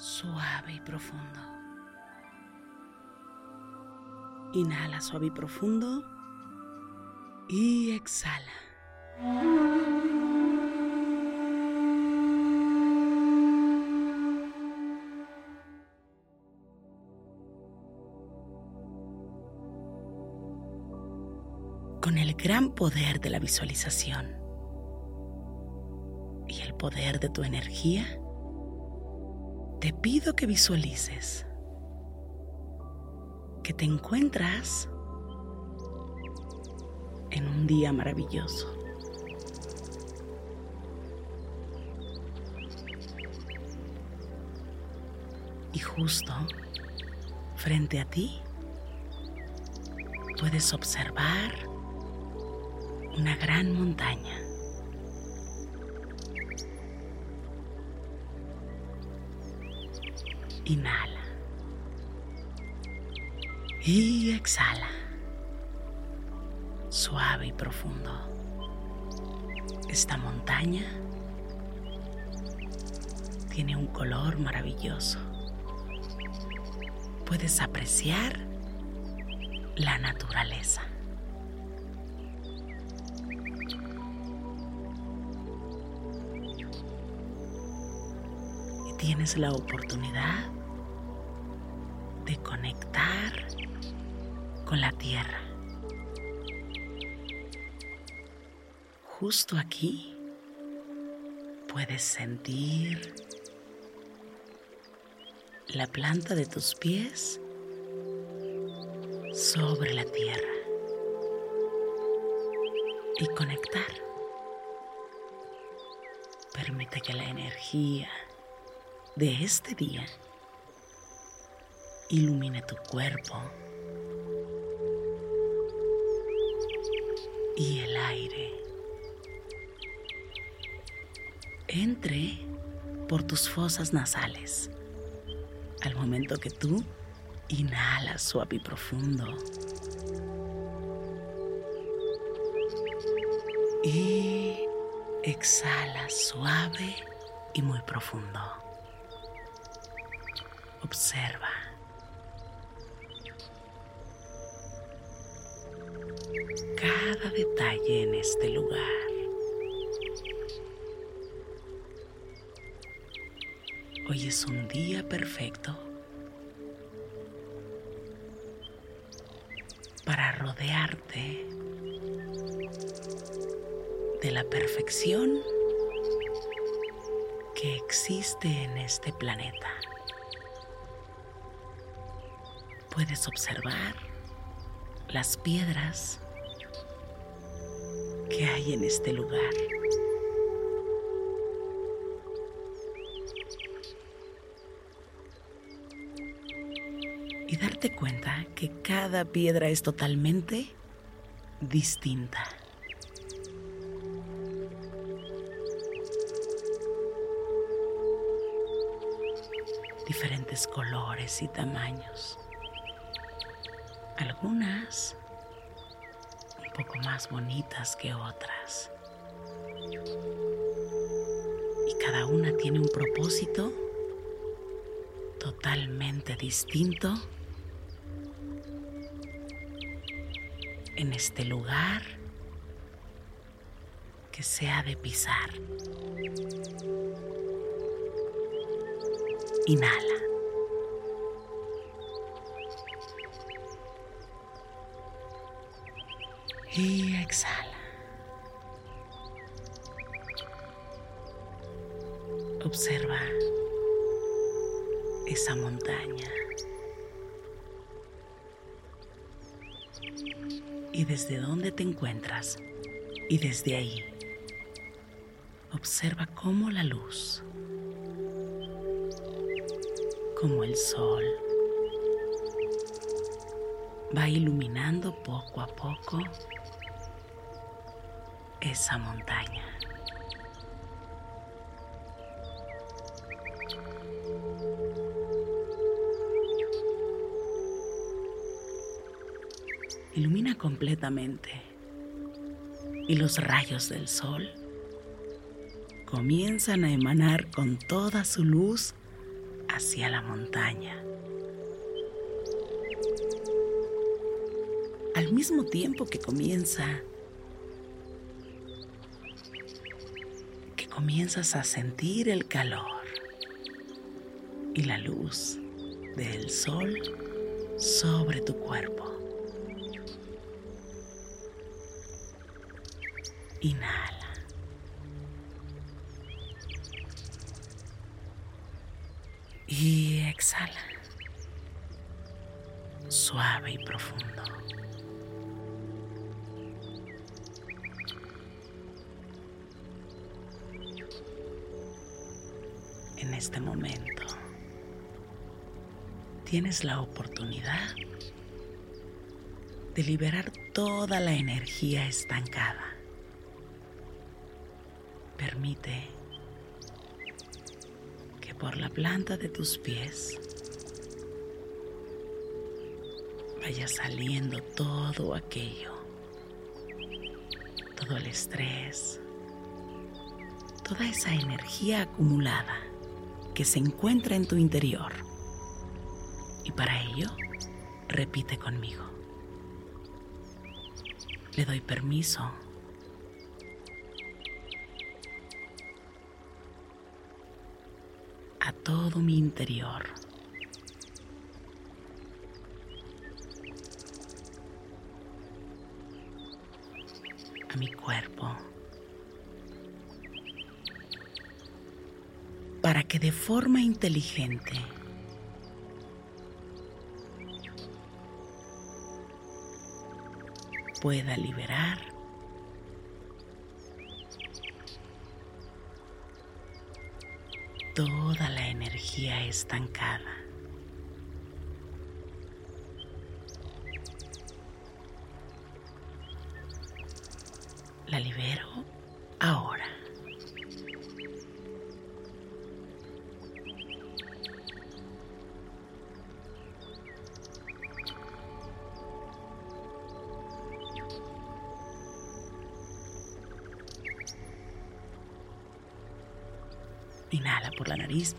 suave y profundo. Inhala suave y profundo. Y exhala. con el gran poder de la visualización y el poder de tu energía, te pido que visualices que te encuentras en un día maravilloso. Y justo frente a ti puedes observar una gran montaña. Inhala. Y exhala. Suave y profundo. Esta montaña tiene un color maravilloso. Puedes apreciar la naturaleza. tienes la oportunidad de conectar con la tierra. Justo aquí puedes sentir la planta de tus pies sobre la tierra y conectar. Permite que la energía de este día ilumine tu cuerpo y el aire entre por tus fosas nasales al momento que tú inhalas suave y profundo y exhalas suave y muy profundo. Observa. Detalle en este lugar. Hoy es un día perfecto para rodearte de la perfección que existe en este planeta. puedes observar las piedras que hay en este lugar. Y darte cuenta que cada piedra es totalmente distinta. diferentes colores y tamaños. Algunas un poco más bonitas que otras. Y cada una tiene un propósito totalmente distinto en este lugar que se ha de pisar. Inhala. Y exhala. Observa esa montaña. Y desde dónde te encuentras. Y desde ahí, observa cómo la luz como el sol va iluminando poco a poco esa montaña. Ilumina completamente y los rayos del sol comienzan a emanar con toda su luz hacia la montaña. Al mismo tiempo que comienza, comienzas a sentir el calor y la luz del sol sobre tu cuerpo. Inhala. Y exhala. Suave y profundo. Este momento tienes la oportunidad de liberar toda la energía estancada. Permite por la planta de tus pies vaya saliendo todo aquello, todo el estrés, toda esa energía acumulada que se encuentra en tu interior. Y para ello, repite conmigo. Le doy permiso todo mi interior. a mi cuerpo para que de forma inteligente pueda liberar toda la energía estancada. Inhala por la nariz.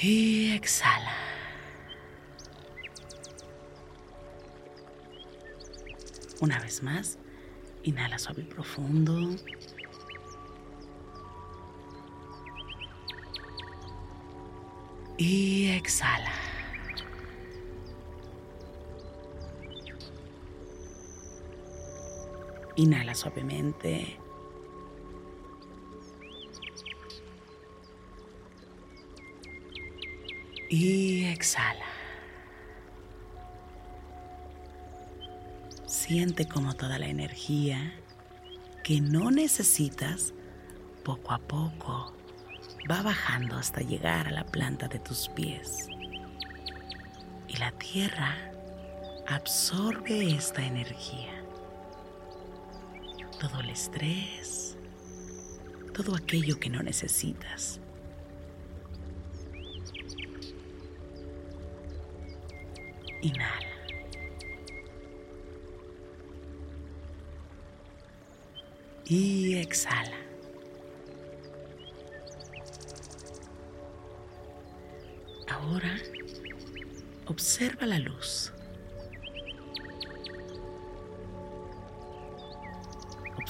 Y exhala. Una vez más, inhala suave y profundo. Y exhala. Inhala suavemente. Y exhala. Siente como toda la energía que no necesitas poco a poco va bajando hasta llegar a la planta de tus pies. Y la tierra absorbe esta energía todo el estrés, todo aquello que no necesitas. Inhala. Y exhala. Ahora observa la luz.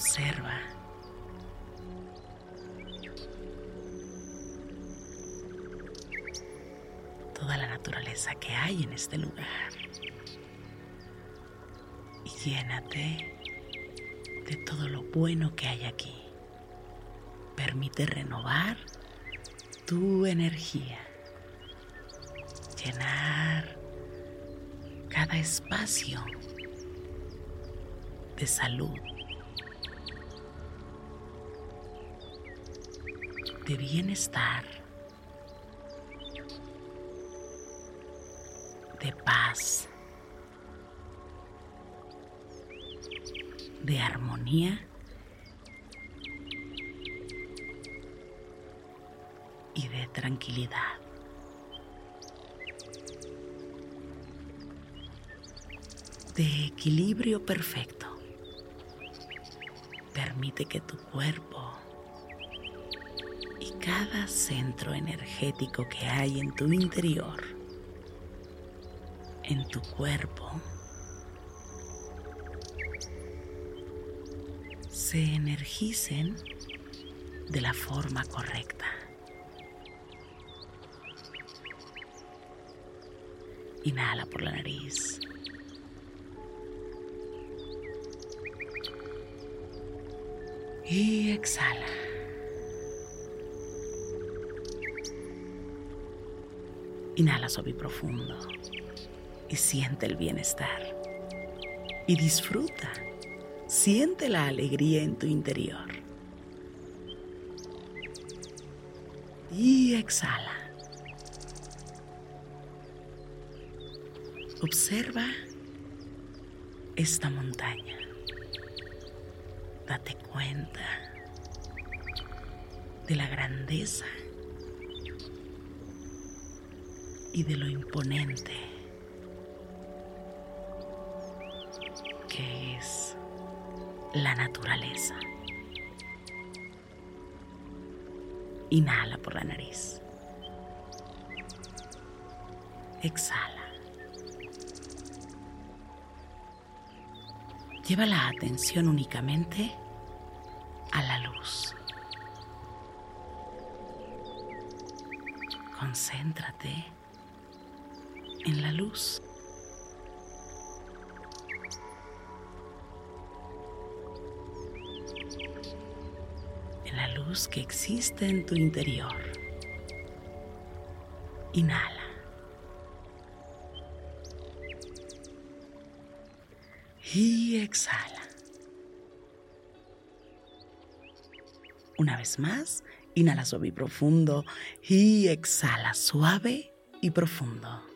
Observa. Toda la naturaleza que hay en este lugar. Y llénate de todo lo bueno que hay aquí. Permite renovar tu energía. Llenar cada espacio de salud, de bienestar, de paz. de armonía y de tranquilidad. De equilibrio perfecto. Permite que tu cuerpo cada centro energético que hay en tu interior, en tu cuerpo, se energicen de la forma correcta. Inhala por la nariz. Y exhala. Inhala suave profundo y siente el bienestar. Y disfruta Siente la alegría en tu interior. Y exhala. Observa esta montaña. Date cuenta de la grandeza y de lo imponente que es la naturaleza. Inhala por la nariz. Exhala. Lleva la atención únicamente a la luz. Concéntrate en la luz. que existe en tu interior. Inhala. Y exhala. Una vez más, inhala suave y profundo y exhala suave y profundo.